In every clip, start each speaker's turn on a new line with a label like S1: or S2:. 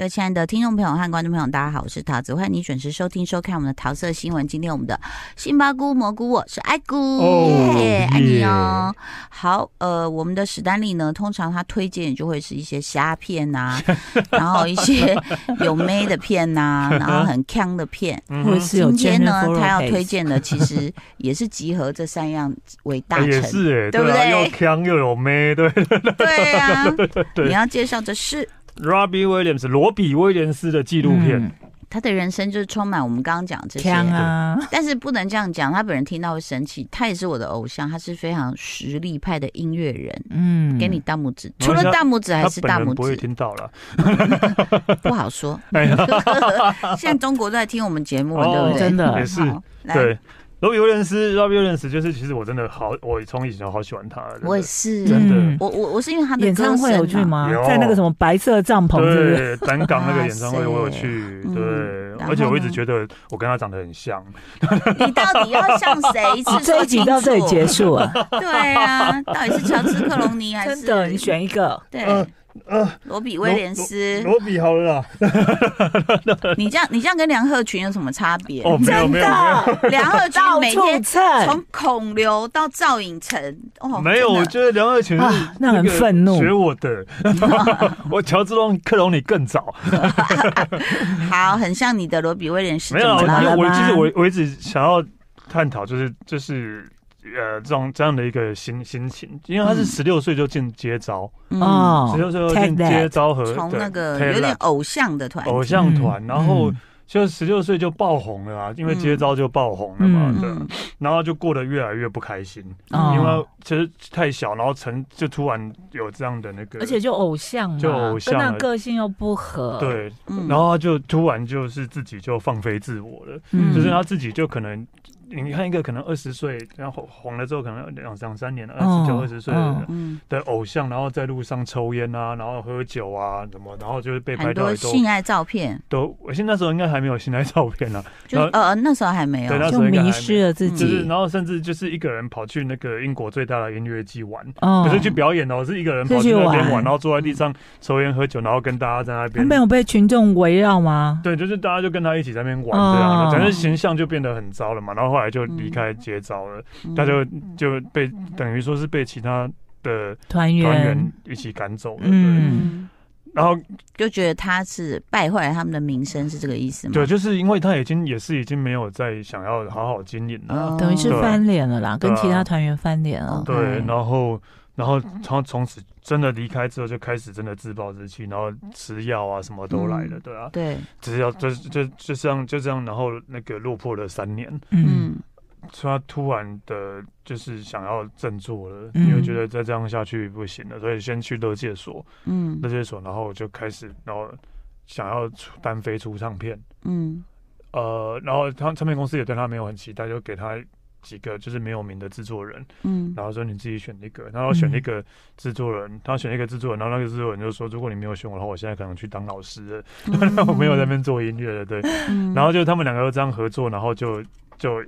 S1: 各位亲爱的听众朋友和观众朋友，大家好，我是桃子，欢迎你准时收听收看我们的桃色新闻。今天我们的杏鲍菇蘑菇，我是爱菇，
S2: 耶，
S1: 爱你哦。好，呃，我们的史丹利呢，通常他推荐就会是一些虾片呐、啊，然后一些有妹的片呐、啊，然后很锵的片。
S2: 嗯、
S1: 今天呢，他要推荐的其实也是集合这三样为大成，
S2: 也是哎，
S1: 对不对？
S2: 又锵又有妹，对
S1: 对啊，你要介绍的是。
S2: Robbie Williams 罗比威廉斯的纪录片、嗯，
S1: 他的人生就是充满我们刚刚讲这些
S2: 啊，
S1: 但是不能这样讲，他本人听到会生气。他也是我的偶像，他是非常实力派的音乐人。嗯，给你大拇指，除了大拇指还是大拇指，
S2: 不会听到了，
S1: 不好说。现在中国都在听我们节目，对不对？
S2: 真的也是对。罗比威廉斯，Robbie Williams 就是，其实我真的好，我从以前好喜欢他。
S1: 我也是，
S2: 真的。
S1: 嗯、我我我是因为他的、啊、
S3: 演唱会有去吗？在那个什么白色帐篷是是，
S2: 对，单港那个演唱会我有去，对。而且我一直觉得我跟他长得很像。
S1: 你到底要像谁？
S3: 这一集到这里结束啊。
S1: 对啊，到底是乔治克隆尼还是？
S3: 真的，你选一个。
S1: 对。呃呃，罗比威廉斯，
S2: 罗比好了啦。
S1: 你这样，你这样跟梁鹤群有什么差别？
S2: 哦，没有没有没有。
S1: 梁鹤群每天从孔刘到赵寅成，哦，
S2: 没有，我觉得梁鹤群是
S3: 那很愤怒，
S2: 学我的。我乔治克隆你更早。
S1: 好，很像你的罗比威廉斯。
S2: 没有，因为我其实我我一直想要探讨，就是就是。呃，这种这样的一个心心情，因为他是十六岁就进接招，
S1: 哦，
S2: 十六岁就进接招和
S1: 从那个有点偶像的团，
S2: 偶像团，然后就十六岁就爆红了啊，因为接招就爆红了嘛，对，然后就过得越来越不开心，因为其实太小，然后成就突然有这样的那个，
S3: 而且就偶像，
S2: 就偶像，
S3: 跟那个性又不合，
S2: 对，然后就突然就是自己就放飞自我了，就是他自己就可能。你看一个可能二十岁，然后红了之后可能两两三年了，二十九、二十岁的偶像，然后在路上抽烟啊，然后喝酒啊，什么，然后就是被拍到
S1: 性爱照片。
S2: 都，我现在那时候应该还没有性爱照片呢，
S1: 就呃那时候还没有，
S2: 对，那时候
S3: 迷失了自己。
S2: 然后甚至就是一个人跑去那个英国最大的音乐季玩，可是去表演哦，是一个人跑去那边玩，然后坐在地上抽烟喝酒，然后跟大家在那边。
S3: 没有被群众围绕吗？
S2: 对，就是大家就跟他一起在那边玩这样的，反正形象就变得很糟了嘛。然后后来就离开接招了，他就就被等于说是被其他的团员一起赶走了。嗯，然后
S1: 就觉得他是败坏了他们的名声，是这个意思吗？
S2: 对，就是因为他已经也是已经没有再想要好好经营了，
S3: 等于是翻脸了啦，跟其他团员翻脸了。
S2: 对，然后然后他从此真的离开之后，就开始真的自暴自弃，然后吃药啊，什么都来了，对啊，
S1: 对，
S2: 只要就就就这样就这样，然后那个落魄了三年，
S1: 嗯。
S2: 他突然的，就是想要振作了，因为觉得再这样下去不行了，所以先去乐界所，嗯，乐界所，然后就开始，然后想要出单飞出唱片，嗯，呃，然后他唱片公司也对他没有很期待，就给他几个就是没有名的制作人，嗯，然后说你自己选一个，然后选一个制作人，他选一个制作人，然后那个制作人就说，如果你没有选我的话，我现在可能去当老师了，我没有在那边做音乐了，对，然后就他们两个又这样合作，然后就就。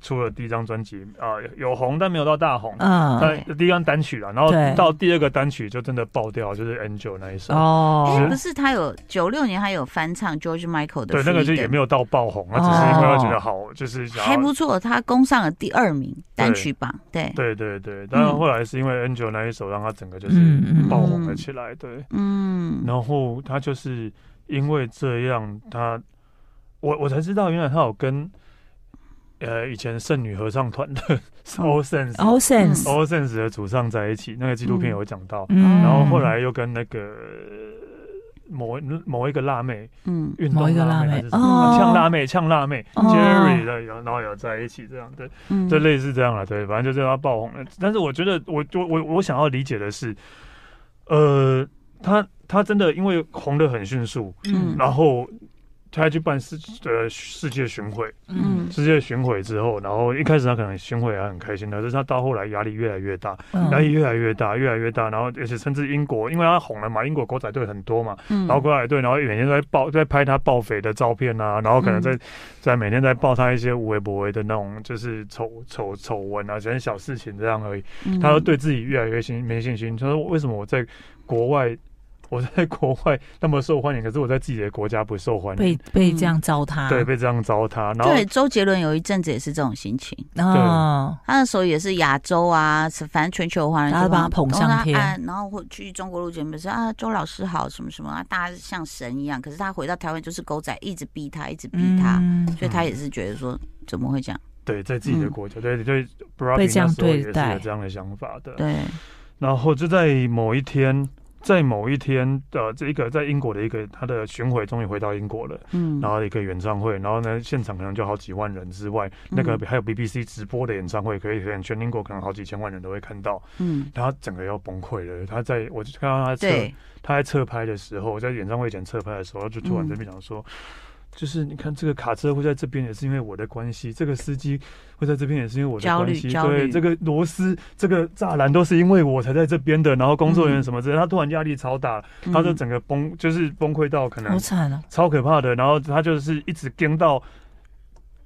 S2: 出了第一张专辑啊，有红但没有到大红，嗯，但第一张单曲了，然后到第二个单曲就真的爆掉，就是 Angel 那一首。
S1: 哦，哎，不是他有九六年他有翻唱 George Michael 的，
S2: 对，那个就也没有到爆红，那只是因为他觉得好，就是
S1: 还不错，他攻上了第二名单曲榜，对，
S2: 对。对对，但是后来是因为 Angel 那一首让他整个就是爆红了起来，对，嗯，然后他就是因为这样，他我我才知道原来他有跟。呃，以前圣女合唱团的 All Saints，All
S3: Saints，All
S2: Saints 的主唱在一起，那个纪录片有讲到。嗯、然后后来又跟那个某某一个辣妹，
S3: 嗯，运动辣妹还是什
S2: 么呛辣妹，呛辣妹，Jerry 的有，然后有在一起这样，对，就类似这样了，对，反正就是他爆红了。但是我觉得，我我我我想要理解的是，呃，他他真的因为红的很迅速，嗯，然后。他去办世呃世界巡回，嗯，世界巡回之后，然后一开始他可能巡回还很开心的，但是他到后来压力越来越大，压力越来越大，越来越大，然后而且甚至英国，因为他红了嘛，英国狗仔队很多嘛，然后狗仔队，然后每天在报在拍他爆肥的照片啊，然后可能在在每天在报他一些无微不微的那种就是丑丑丑闻啊，这些小事情这样而已，他都对自己越来越信没信心，他说为什么我在国外？我在国外那么受欢迎，可是我在自己的国家不受欢迎，
S3: 被被这样糟蹋，
S2: 对，被这样糟蹋。然后
S1: 对，周杰伦有一阵子也是这种心情，哦，他那时候也是亚洲啊，反正全球华人都把他捧上天，然后会去中国录节目说啊，周老师好什么什么啊，大家像神一样。可是他回到台湾就是狗仔，一直逼他，一直逼他，所以他也是觉得说怎么会这样？
S2: 对，在自己的国家，对对，被这样对待，有这样的想法的。
S1: 对，
S2: 然后就在某一天。在某一天的这一个在英国的一个他的巡回终于回到英国了，嗯，然后一个演唱会，然后呢现场可能就好几万人之外，那个还有 BBC 直播的演唱会，可以全英国可能好几千万人都会看到，嗯，然后他整个要崩溃了。他在我就看到他侧他在侧拍的时候，在演唱会前侧拍的时候，就突然这边讲说。就是你看这个卡车会在这边，也是因为我的关系；这个司机会在这边，也是因为我的关系。对，这个螺丝、这个栅栏都是因为我才在这边的。然后工作人员什么之类，他突然压力超大，他就整个崩，就是崩溃到可能好惨啊，超可怕的。然后他就是一直跟到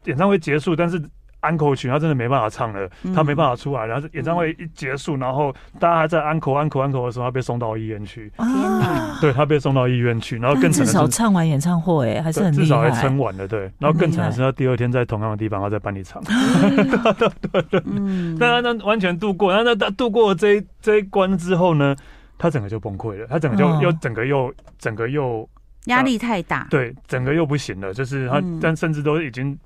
S2: 演唱会结束，但是。安可曲，他真的没办法唱了，他没办法出来。然后演唱会一结束，然后大家还在安可、安可、安可的时候，他被送到医院去。啊，对，他被送到医院去，然后更惨的是
S3: 至少唱完演唱会还是很，
S2: 至少还撑完了。对，然后更惨的是他第二天在同样的地方，他在办理场。对对，嗯，但他完全度过，然后他度过了这一这一关之后呢，他整个就崩溃了，他整个就又整个又整个又
S1: 压力太大，
S2: 对，整个又不行了，就是他，但甚至都已经。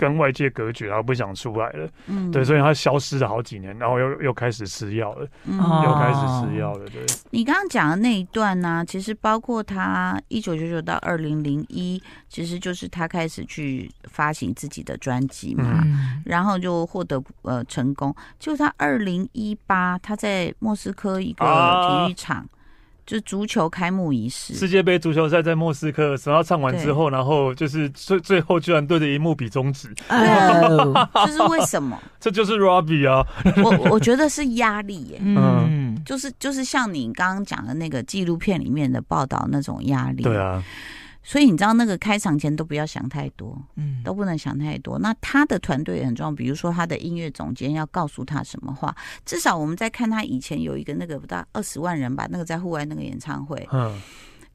S2: 跟外界隔绝，然后不想出来了，嗯，对，所以他消失了好几年，然后又又开始吃药了，嗯，又开始吃药了，对。
S1: 你刚刚讲的那一段呢，啊，其实包括他一九九九到二零零一，其实就是他开始去发行自己的专辑嘛，嗯，然后就获得呃成功。就他二零一八，他在莫斯科一个体育场。啊就是足球开幕仪式，
S2: 世界杯足球赛在莫斯科，然后唱完之后，然后就是最最后居然对着荧幕比中指，
S1: 这是为什么？
S2: 这就是 Robbie 啊！
S1: 我我觉得是压力耶，嗯，就是就是像你刚刚讲的那个纪录片里面的报道那种压力，
S2: 对啊。
S1: 所以你知道那个开场前都不要想太多，嗯，都不能想太多。那他的团队也很重要，比如说他的音乐总监要告诉他什么话。至少我们在看他以前有一个那个不到二十万人吧，那个在户外那个演唱会，嗯，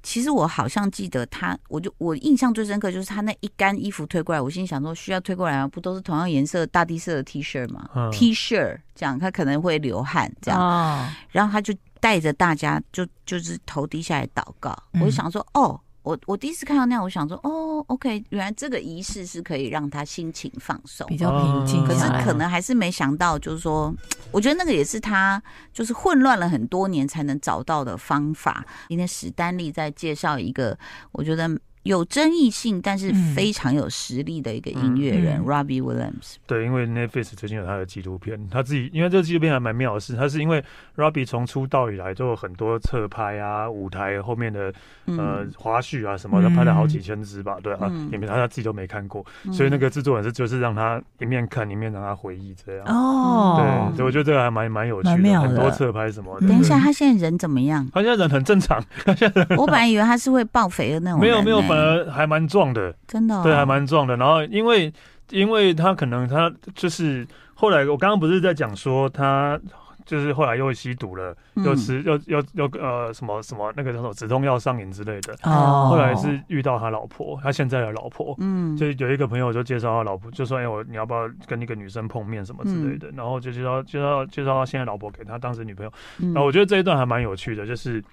S1: 其实我好像记得他，我就我印象最深刻就是他那一杆衣服推过来，我心里想说需要推过来吗，不都是同样颜色大地色的 T 恤吗？嗯，T 恤这样他可能会流汗这样，哦，然后他就带着大家就就是头低下来祷告，我就想说哦。我我第一次看到那样，我想说，哦，OK，原来这个仪式是可以让他心情放松，
S3: 比较平静。
S1: 可是可能还是没想到，就是说，我觉得那个也是他就是混乱了很多年才能找到的方法。今天史丹利在介绍一个，我觉得。有争议性，但是非常有实力的一个音乐人、嗯、Robbie Williams。
S2: 对，因为 Netflix 最近有他的纪录片，他自己因为这个纪录片还蛮妙的是，他是因为 Robbie 从出道以来就有很多侧拍啊、舞台后面的呃花絮啊什么的，拍了好几千支吧，对啊，里面他他自己都没看过，嗯、所以那个制作人是就是让他一面看一面让他回忆这样。哦，对，所以我觉得这个还蛮蛮有趣的，的很多侧拍什么的。
S1: 等一下，他现在人怎么样？
S2: 他现在人很正常。
S1: 我本来以为他是会爆肥的那种、欸，
S2: 没有没有。呃，还蛮壮的，
S1: 真的、哦，
S2: 对，还蛮壮的。然后，因为，因为他可能他就是后来，我刚刚不是在讲说他就是后来又吸毒了，嗯、又吃又又又呃什么什么那个什么止痛药上瘾之类的。哦，后来是遇到他老婆，他现在的老婆，嗯，就有一个朋友就介绍他老婆，就说哎我你要不要跟一个女生碰面什么之类的，嗯、然后就介绍介绍介绍他现在老婆给他当时女朋友。嗯、然后我觉得这一段还蛮有趣的，就是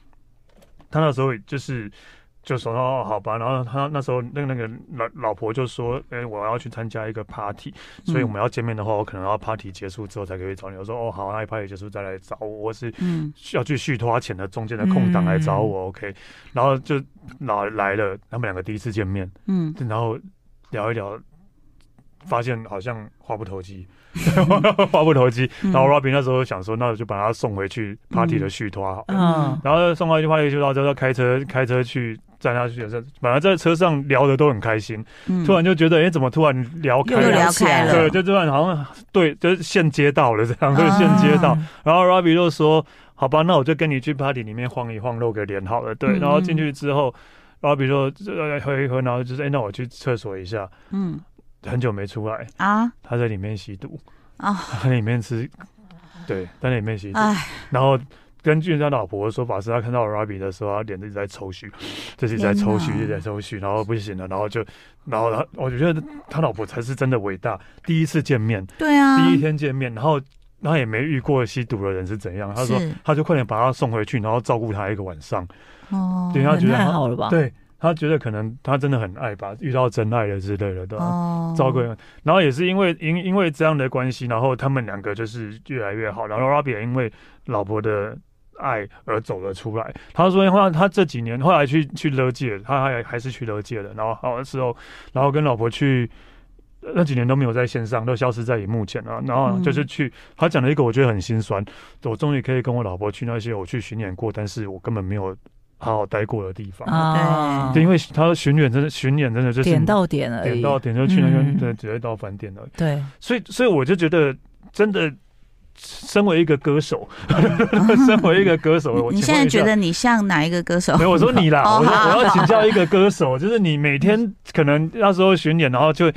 S2: 他那时候就是。就说哦，好吧，然后他那时候那个那个老老婆就说，哎、欸，我要去参加一个 party，所以我们要见面的话，我可能要 party 结束之后才可以找你。我说哦，好，那 party 结束再来找我，我是需要去续托钱的中间的空档来找我、嗯、，OK，然后就老来了，他们两个第一次见面，嗯，然后聊一聊，发现好像话不投机。话不投机，然后 Robby 那时候想说，那我就把他送回去 party 的续托好了，嗯，然后送回去 party 续托之后，开车开车去载他去，本来在车上聊的都很开心，突然就觉得，哎，怎么突然聊开了？
S1: 聊开了，
S2: 对，就突然好像对，就是现接到了这样，就现接到，然后 Robby 就说，好吧，那我就跟你去 party 里面晃一晃，露个脸好了，对，然后进去之后，Robby 说喝一喝，然后就是，哎，那我去厕所一下，嗯。很久没出来啊！他在里面吸毒啊，他在里面吃，对，在里面吸毒。唉。然后根据他老婆的说法，是他看到 Robby 的时候，他脸一直在抽搐，就是在抽搐，一直在抽搐，然后不行了，然后就，然后他，我觉得他老婆才是真的伟大。第一次见面，
S1: 对啊，
S2: 第一天见面，然后他也没遇过吸毒的人是怎样。他说，他就快点把他送回去，然后照顾他一个晚上。哦，对，他觉得
S3: 太好了吧？
S2: 对。他觉得可能他真的很爱吧，遇到真爱了之类的，对吧？哦，照顾，然后也是因为因因为这样的关系，然后他们两个就是越来越好。然后 Robby 也因为老婆的爱而走了出来。他说，因为他这几年后来去去勒戒，他还还是去勒戒的。然后好的时候，然后跟老婆去那几年都没有在线上，都消失在荧幕前了。然后就是去，嗯、他讲了一个我觉得很心酸，我终于可以跟我老婆去那些我去巡演过，但是我根本没有。好好待过的地方啊，对，因为他巡演真的巡演真的就是
S3: 点到点而已，
S2: 点到点就去那个对，直接到饭店了。
S3: 对，
S2: 所以所以我就觉得，真的，身为一个歌手，身为一个歌手，
S1: 你现在觉得你像哪一个歌手？
S2: 没有，我说你啦，我我要请教一个歌手，就是你每天可能那时候巡演，然后就。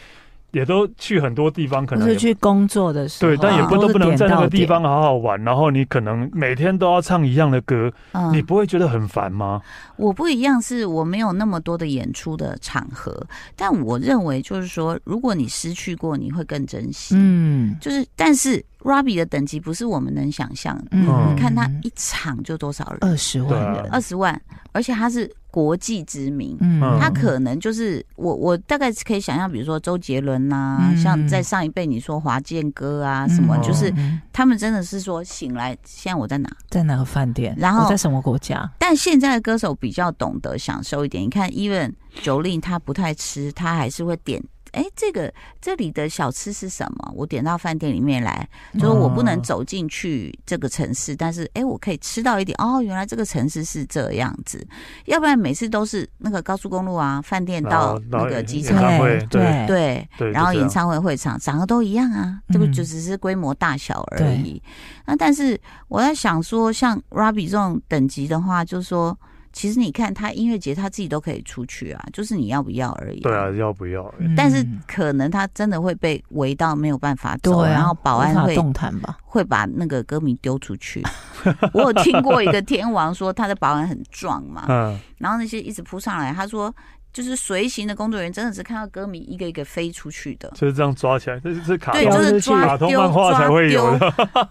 S2: 也都去很多地方，可能
S3: 是去工作的时候，
S2: 对，但也不都不能在那个地方好好玩。然后你可能每天都要唱一样的歌，嗯、你不会觉得很烦吗？
S1: 我不一样，是我没有那么多的演出的场合，但我认为就是说，如果你失去过，你会更珍惜。嗯，就是，但是。Robby 的等级不是我们能想象的。嗯，你看他一场就多少人？
S3: 二十万人，
S1: 二十万，而且他是国际知名。嗯，他可能就是我，我大概可以想象，比如说周杰伦呐，像在上一辈你说华健哥啊什么，就是他们真的是说醒来，现在我在哪？
S3: 在哪个饭店？然后在什么国家？
S1: 但现在的歌手比较懂得享受一点。你看，Even Jolin 他不太吃，他还是会点。哎，这个这里的小吃是什么？我点到饭店里面来，就是我不能走进去这个城市，但是哎，我可以吃到一点。哦，原来这个城市是这样子。要不然每次都是那个高速公路啊，饭店到那个机
S2: 场，对
S1: 对对，然后演唱会会场长得都一样啊，这不就只是规模大小而已。那但是我在想说，像 Robby 这种等级的话，就是说。其实你看他音乐节，他自己都可以出去啊，就是你要不要而已。
S2: 对啊，要不要？
S1: 但是可能他真的会被围到没有办法走，然后保安会动弹吧，会把那个歌迷丢出去。我有听过一个天王说，他的保安很壮嘛，嗯，然后那些一直扑上来，他说。就是随行的工作人员真的是看到歌迷一个一个飞出去的，
S2: 就是这样抓起来，这是卡
S1: 对，就是抓丢抓丢。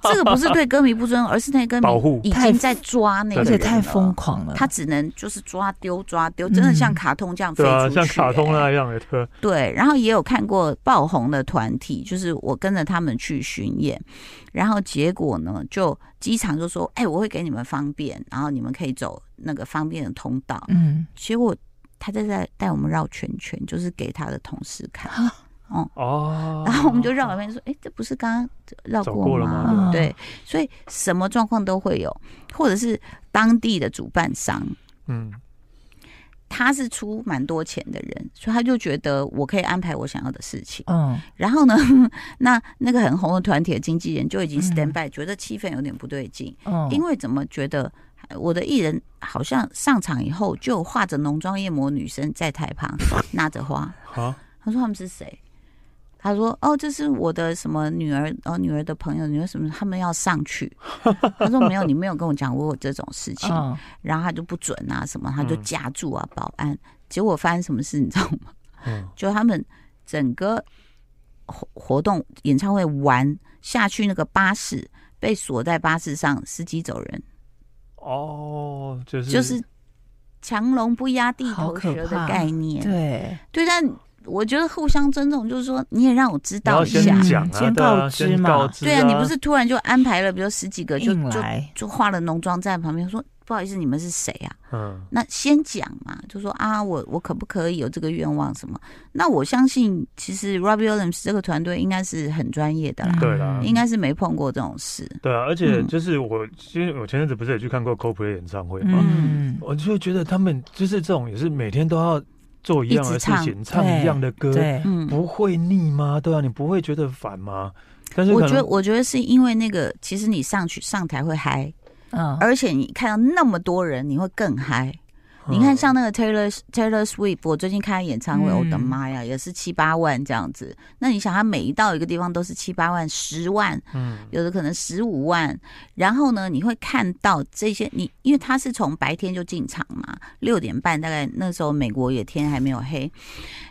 S1: 这个不是对歌迷不尊重，而是那歌迷
S2: 保护
S1: 已经在抓那个，
S3: 而且太疯狂了。
S1: 他只能就是抓丢抓丢，真的像卡通这样飞出去，
S2: 像卡通那样的。
S1: 对，然后也有看过爆红的团体，就是我跟着他们去巡演，然后结果呢，就机场就说：“哎，我会给你们方便，然后你们可以走那个方便的通道。”嗯，结果。他在在带我们绕圈圈，就是给他的同事看。哦哦，然后我们就绕了一圈，说：“哎，这不是刚刚绕过了吗？”对，所以什么状况都会有，或者是当地的主办商，嗯，他是出蛮多钱的人，所以他就觉得我可以安排我想要的事情。嗯，然后呢，那那个很红的团体的经纪人就已经 stand by，觉得气氛有点不对劲。嗯，因为怎么觉得？我的艺人好像上场以后就画着浓妆艳抹女生在台旁拿着花。他说他们是谁？他说哦，这是我的什么女儿哦，女儿的朋友，女儿什么？他们要上去。他说没有，你没有跟我讲过这种事情。然后他就不准啊，什么他就夹住啊，保安。结果发生什么事你知道吗？就他们整个活活动演唱会完下去，那个巴士被锁在巴士上，司机走人。
S2: 哦，就是
S1: 就是强龙不压地头蛇的概念。
S3: 对
S1: 对，但我觉得互相尊重，就是说你也让我知道一下，
S2: 先、啊，
S3: 先告知嘛。
S1: 对啊，你不是突然就安排了，比如十几个就就就化了浓妆在旁边说。不好意思，你们是谁啊？嗯，那先讲嘛，就说啊，我我可不可以有这个愿望什么？那我相信，其实 Robbie Williams 这个团队应该是很专业的啦，
S2: 对啦，
S1: 应该是没碰过这种事。
S2: 对啊，而且就是我，其实我前阵子不是也去看过 Coldplay 演唱会嘛，嗯，我就觉得他们就是这种，也是每天都要做一样的事情，唱，唱一样的歌，对，不会腻吗？对啊，你不会觉得烦吗？但是
S1: 我觉得，我觉得是因为那个，其实你上去上台会嗨。嗯，而且你看到那么多人，你会更嗨。你看，像那个 Taylor Taylor Swift，我最近开演唱会，我的妈呀，也是七八万这样子。那你想，他每一到一个地方都是七八万、十万，嗯，有的可能十五万。然后呢，你会看到这些，你因为他是从白天就进场嘛，六点半大概那时候美国也天还没有黑，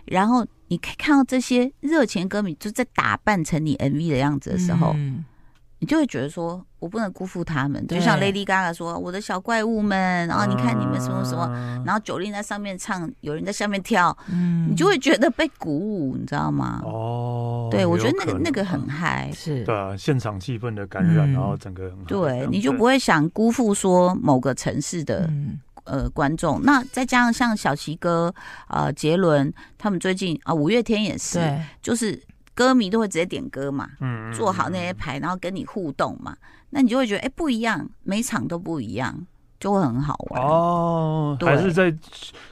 S1: 然后你看到这些热情歌迷就在打扮成你 MV 的样子的时候，你就会觉得说。我不能辜负他们，就像 Lady Gaga 说：“我的小怪物们，然后你看你们什么什么，然后 Jolin 在上面唱，有人在下面跳，嗯，你就会觉得被鼓舞，你知道吗？哦，对，我觉得那个那个很嗨，是，
S2: 对啊，现场气氛的感染，然后整个很
S1: 对，你就不会想辜负说某个城市的呃观众。那再加上像小齐哥、呃杰伦他们最近啊，五月天也是，就是歌迷都会直接点歌嘛，嗯，做好那些牌，然后跟你互动嘛。”那你就会觉得，哎，不一样，每场都不一样。就会很好玩
S2: 哦，还是在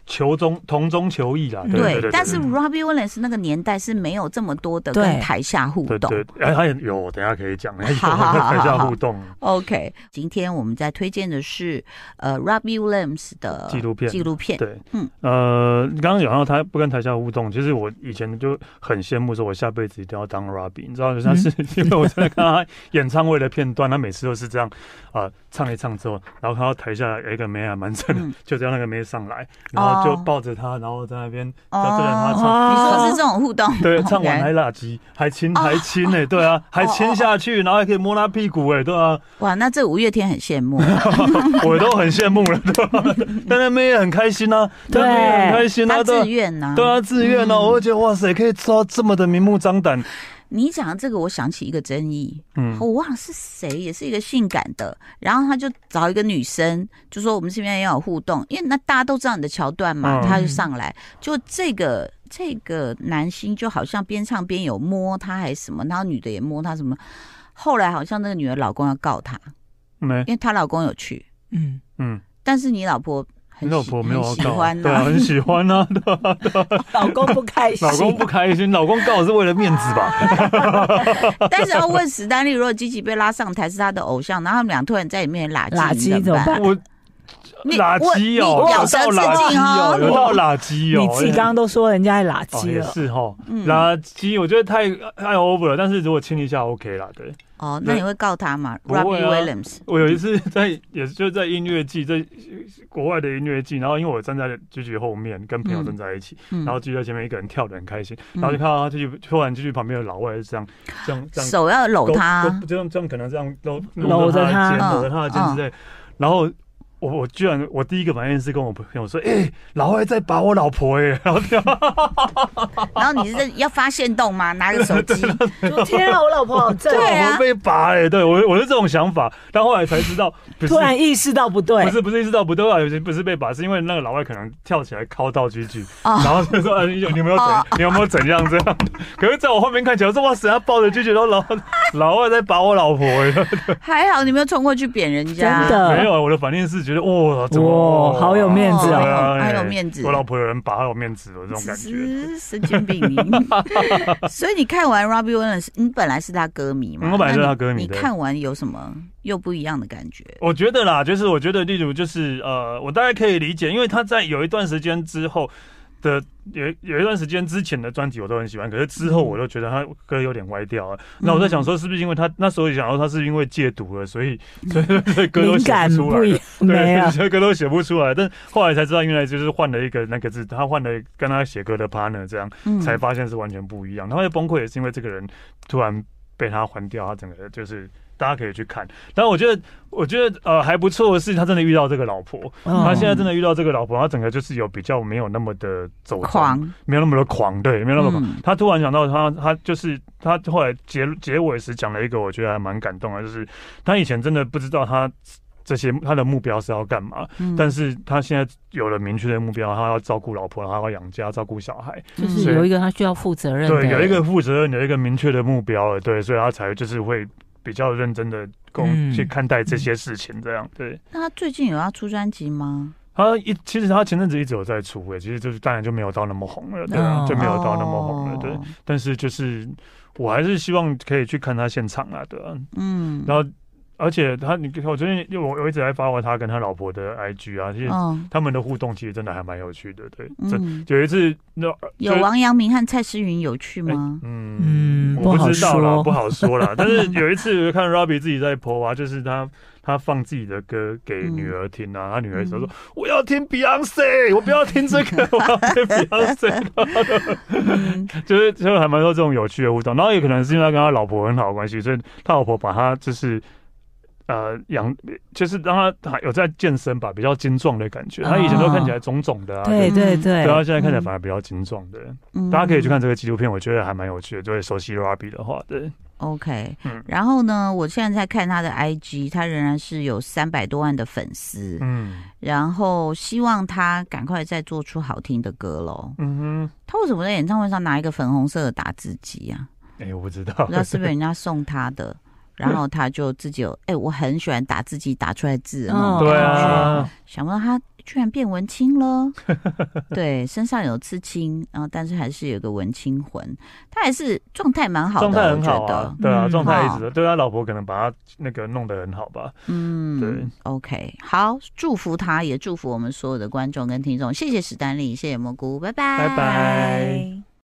S2: 求中同中求异啦。对，
S1: 但是 Robbie Williams 那个年代是没有这么多的跟台下互动。
S2: 对，哎，他也有，等下可以讲。好好好，台下互动。
S1: OK，今天我们在推荐的是呃 Robbie Williams 的纪录片。纪录片。
S2: 对，嗯，呃，刚刚讲到他不跟台下互动，其实我以前就很羡慕，说我下辈子一定要当 Robbie。你知道，他是 因为我在看他演唱会的片段，他每次都是这样啊，唱一唱之后，然后看到台下。有一个妹还蛮正的，就叫那个妹上来，然后就抱着她，然后在那边对着她唱。
S1: 你说是这种互动？
S2: 对，唱完还拉鸡，还亲还亲呢，对啊，还亲下去，然后还可以摸她屁股哎，对啊。
S1: 哇，那这五月天很羡慕，
S2: 我都很羡慕了，对吧？但那妹也很开心啊，对，很开心啊，
S1: 自愿呐，
S2: 对啊，自愿哦，我会觉得哇塞，可以做到这么的明目张胆。
S1: 你讲这个，我想起一个争议，嗯，我忘了是谁，也是一个性感的，然后他就找一个女生，就说我们这边要有互动，因为那大家都知道你的桥段嘛，嗯、他就上来，就这个这个男星就好像边唱边有摸他还是什么，然后女的也摸他什么，后来好像那个女的老公要告他，没，因为她老公有去，嗯。嗯，但是你老婆。
S2: 你老婆没有喜欢，
S1: 啊，
S2: 对啊，很喜欢啊，对啊，对啊，
S3: 老公不开心，
S2: 老公不开心，老公告是为了面子吧？
S1: 但是要问史丹利，如果 Gigi 被拉上台是他的偶像，然后他们俩突然在里面拉鸡怎么办？
S2: 我垃圾哦，咬舌自尽哦，有到垃圾哦。
S3: 你自己刚刚都说人家垃圾了，
S2: 是哈，垃圾我觉得太太 over 了，但是如果亲一下 OK 啦，对。
S1: 哦，那你会告他吗？Robbie Williams，
S2: 我有一次在，也是就在音乐季，在国外的音乐季，然后因为我站在 Gigi 后面，跟朋友站在一起，然后 Gigi 在前面一个人跳的很开心，然后就看到他 Gigi 突然 Gigi 旁边的老外是这样，这样这样
S1: 手要搂他，
S2: 这样这样可能这样搂搂着他的肩，搂着他的肩之类，然后。我我居然我第一个反应是跟我朋友说，哎、欸，老外在把我老婆哎、欸，然后
S1: 然后你是要发现动吗？拿个手机，
S3: 天啊，我老婆好正，
S2: 对啊，被拔哎、欸，对我我是这种想法，但后来才知道，
S3: 突然意识到不对，
S2: 不是不是意识到不对啊，有些不是被拔，是因为那个老外可能跳起来靠道具去，然后就说，你有你有没有怎你有没有怎样这样？可是在我后面看起来，说哇塞，他抱着 Gigi 然后老老外在拔我老婆哎、欸，
S1: 还好你没有冲过去扁人家，
S3: 真的。
S2: 没有，我的反应是。觉得哇，怎么
S3: 哇，好有面子啊，
S1: 好有面子。
S2: 我老婆有人把，好有面子，的这种感觉。
S1: 神经病！所以你看完 Robbie Williams，你本来是他歌迷嘛？
S2: 我本来是他歌迷。
S1: 你看完有什么又不一样的感觉？
S2: 我觉得啦，就是我觉得，例如就是呃，我大概可以理解，因为他在有一段时间之后。的有有一段时间之前的专辑我都很喜欢，可是之后我就觉得他歌有点歪掉了。嗯、那我在想说，是不是因为他那时候也想说他是因为戒毒了，所以所以所以歌都写不出来，对，所以歌都写不出来。但后来才知道，原来就是换了一个那个字，他换了跟他写歌的 partner，这样才发现是完全不一样。他后又崩溃也是因为这个人突然被他换掉，他整个就是。大家可以去看。但我觉得，我觉得呃还不错的是，他真的遇到这个老婆，
S3: 哦、
S2: 他现在真的遇到这个老婆，他整个就是有比较没有那么的走
S1: 狂，
S2: 没有那么的狂，对，没有那么狂。
S1: 嗯、
S2: 他突然想到他，他就是他后来结结尾时讲了一个，我觉得还蛮感动的，就是他以前真的不知道他。这些他的目标是要干嘛？嗯、但是他现在有了明确的目标，他要照顾老婆，他要养家，照顾小孩，
S3: 就是有一个他需要负责任。
S2: 对，有一个负责任，有一个明确的目标了。对，所以他才就是会比较认真的工、嗯、去看待这些事情。这样，对。
S1: 那他最近有要出专辑吗？
S2: 他一其实他前阵子一直有在出，诶，其实就是当然就没有到那么红了，对啊，就没有到那么红了，对。但是就是我还是希望可以去看他现场啊，对啊，嗯，然后。而且他，你我最近我我一直在发过他跟他老婆的 IG 啊，其实他们的互动其实真的还蛮有趣的，对。嗯，有一次那
S1: 有王阳明和蔡诗芸有趣吗？
S2: 嗯嗯，我不知道啦，不好说啦。但是有一次我看 Robbie 自己在 po 啊，就是他他放自己的歌给女儿听啊，他女儿说说我要听 Beyonce，我不要听这个，我要听 Beyonce。就是就还蛮多这种有趣的互动，然后也可能是因为他跟他老婆很好的关系，所以他老婆把他就是。呃，养就是让他有在健身吧，比较精壮的感觉。他以前都看起来肿肿的啊，
S3: 对对对，
S2: 然后现在看起来反而比较精壮的。大家可以去看这个纪录片，我觉得还蛮有趣的。就会熟悉 Robbie 的话，对
S1: ，OK。嗯然后呢，我现在在看他的 IG，他仍然是有三百多万的粉丝。嗯，然后希望他赶快再做出好听的歌喽。嗯哼，他为什么在演唱会上拿一个粉红色的打字机啊？
S2: 哎，我不知道，
S1: 不知道是不是人家送他的。然后他就自己有哎、欸，我很喜欢打自己打出来字的那种感觉，对啊，想不到他居然变文青了。对，身上有刺青，然后但是还是有个文青魂。他还是状态蛮好的，状态很好
S2: 啊。对啊，状态一直对他老婆可能把他那个弄得很好吧。嗯，对。
S1: OK，好，祝福他，也祝福我们所有的观众跟听众。谢谢史丹利，谢谢蘑菇，拜拜，
S2: 拜拜。